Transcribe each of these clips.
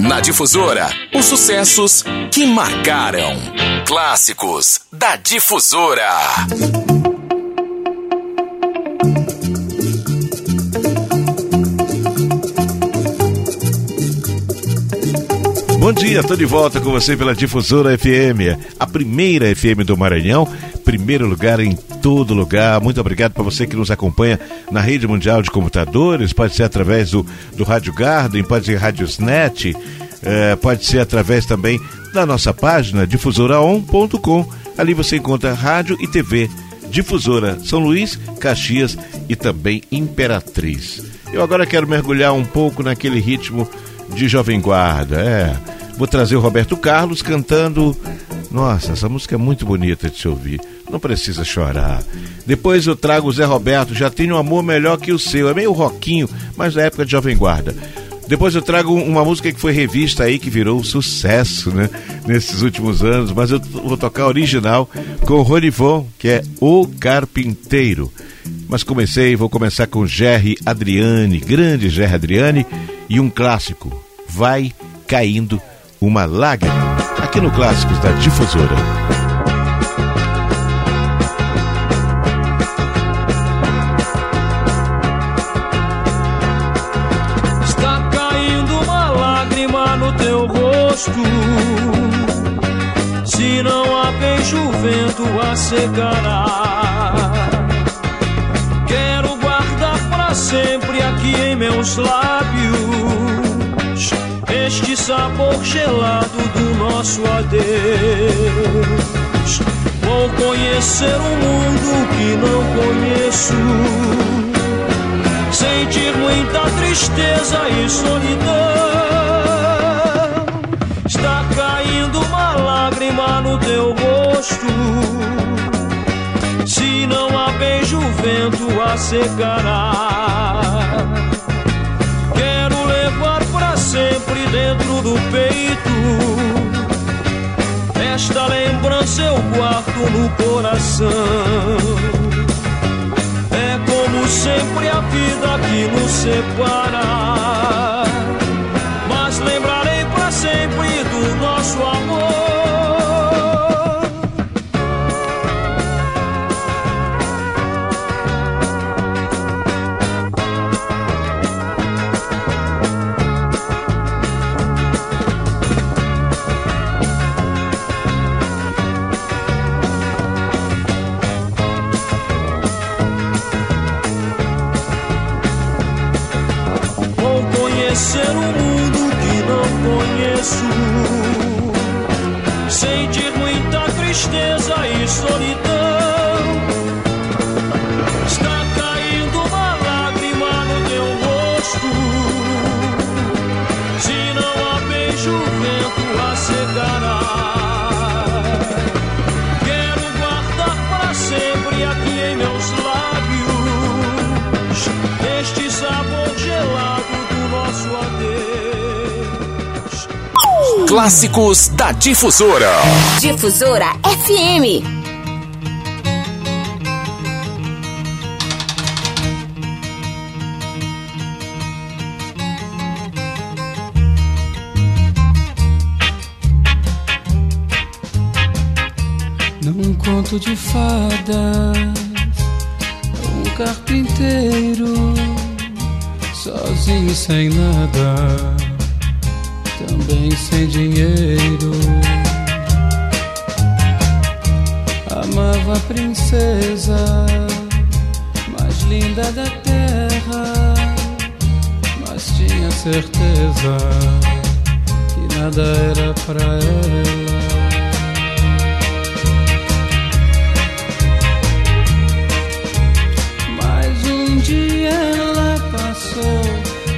Na Difusora, os sucessos que marcaram. Clássicos da Difusora. Bom dia, estou de volta com você pela Difusora FM, a primeira FM do Maranhão, primeiro lugar em todo lugar. Muito obrigado para você que nos acompanha na rede mundial de computadores, pode ser através do, do Rádio Garden, pode ser Radiosnet, é, pode ser através também da nossa página difusoraon.com. Ali você encontra rádio e TV, Difusora São Luís, Caxias e também Imperatriz. Eu agora quero mergulhar um pouco naquele ritmo de Jovem Guarda, é. Vou trazer o Roberto Carlos cantando. Nossa, essa música é muito bonita de se ouvir. Não precisa chorar. Depois eu trago o Zé Roberto, já tenho um amor melhor que o seu. É meio roquinho, mas da época de Jovem Guarda. Depois eu trago uma música que foi revista aí, que virou um sucesso, né? Nesses últimos anos. Mas eu vou tocar original com o Ronivon, que é O Carpinteiro. Mas comecei, vou começar com Jerry Adriane, grande Jerry Adriane, e um clássico, Vai Caindo uma lágrima, aqui no Clássicos da Difusora. Está caindo uma lágrima no teu rosto. Se não há beijo, o vento a secará. Quero guardar para sempre aqui em meus lábios este sabor gelado do nosso adeus. Vou conhecer um mundo que não conheço, sentir muita tristeza e solidão. Está caindo uma lágrima no teu rosto. Se não há beijo, o vento a secará. Quero levar para sempre dentro do peito. Esta lembrança eu guardo no coração. É como sempre a vida que nos separa. Mas lembrarei para sempre do nosso amor. Conhecer um mundo que não conheço. Sentir muita tristeza e solidão. Clássicos da Difusora. Difusora FM. Num conto de fadas, um carpinteiro sozinho sem nada, também sem dinheiro. Amava a princesa mais linda da terra, mas tinha certeza que nada era pra ela. Mas um dia ela passou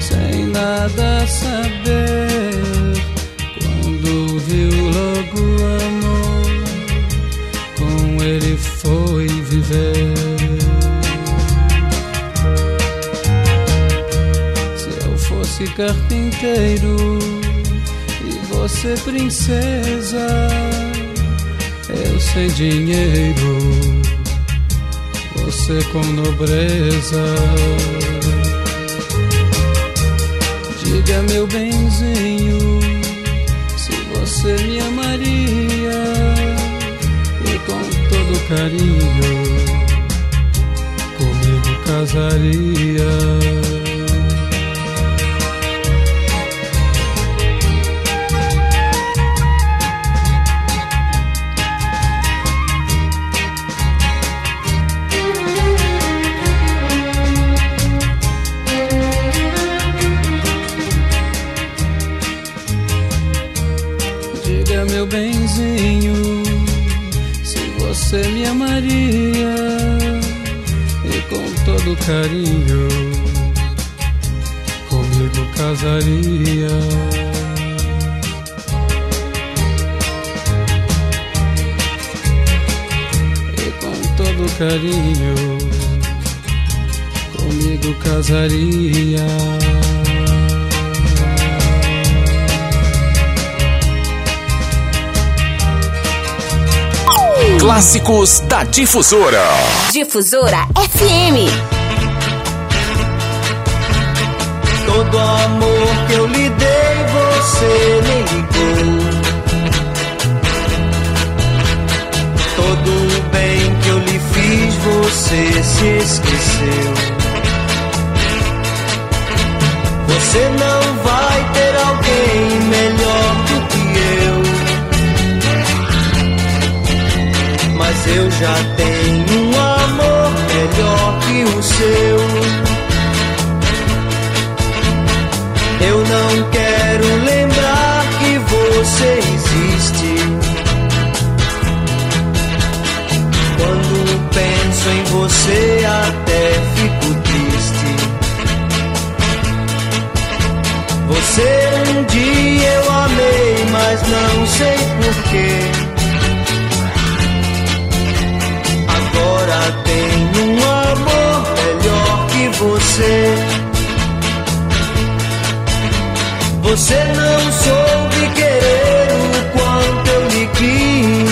sem nada saber. Viu logo o amor, com ele foi viver. Se eu fosse carpinteiro e você princesa, eu sem dinheiro você com nobreza. Diga, meu benzinho, você me amaria e com todo carinho comigo casaria. Você me amaria e com todo carinho comigo casaria. E com todo carinho comigo casaria. Clássicos da Difusora. Difusora FM. Todo amor que eu lhe dei, você nem ligou. Todo bem que eu lhe fiz, você se esqueceu. Você não mas eu já tenho um amor melhor que o seu. Eu não quero lembrar que você existe. Quando penso em você, até fico triste. Você um dia eu amei, mas não sei porquê. Você não soube querer o quanto eu lhe quis.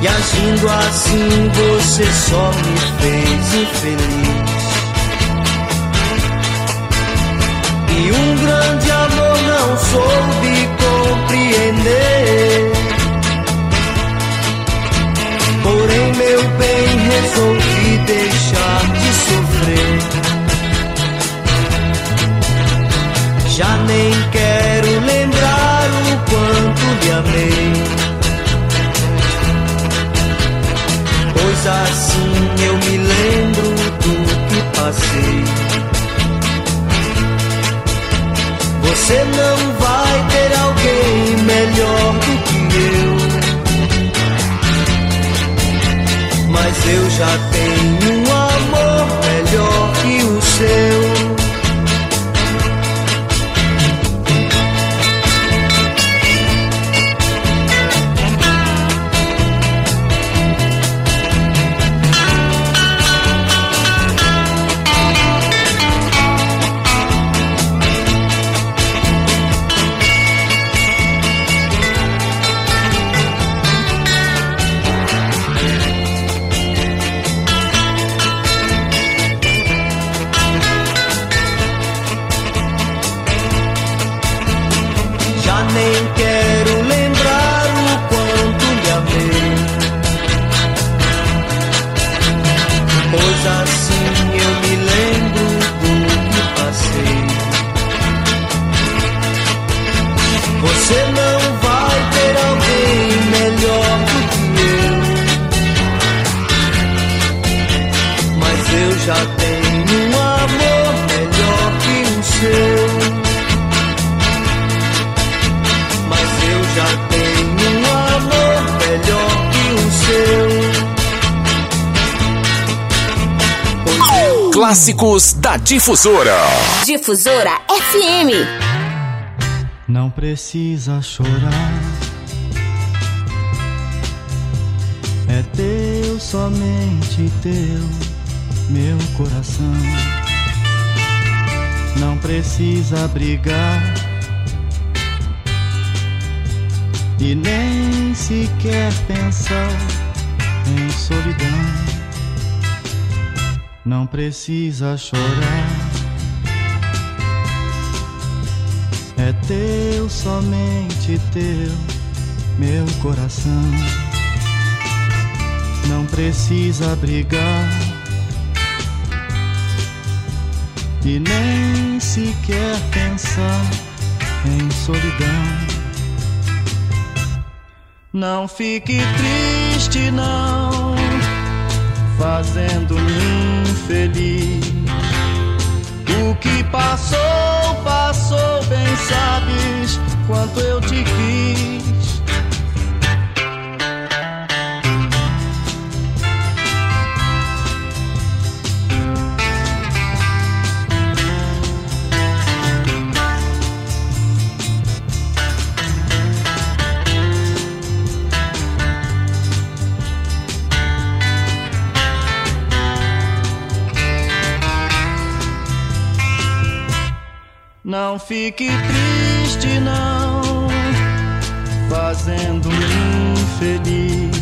E agindo assim você só me fez infeliz. E um grande amor não soube compreender. Porém, meu bem, resolvi deixar de sofrer. Já nem quero lembrar o quanto lhe amei. Pois assim eu me lembro do que passei. Você não vai ter alguém melhor do que eu. mas eu já tenho clássicos da Difusora. Difusora FM. Não precisa chorar. É teu, somente teu, meu coração. Não precisa brigar. E nem sequer pensar em solidão não precisa chorar. É teu, somente teu, meu coração. não precisa brigar e nem sequer pensar em solidão. Não fique triste, não, infeliz. O que passou, passou, bem sabes quanto eu te quis. Não fique triste, não, fazendo-me infeliz.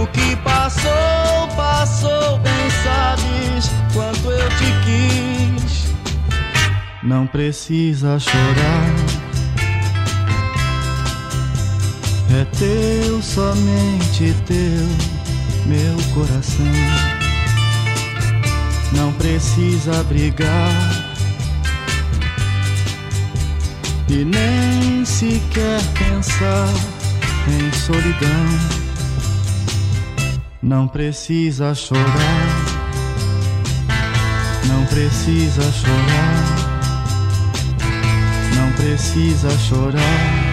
O que passou, passou, bem sabes quanto eu te quis. Não precisa chorar, é teu, somente teu, meu coração. Não precisa brigar e nem sequer pensar em solidão. Não precisa chorar, não precisa chorar, não precisa chorar.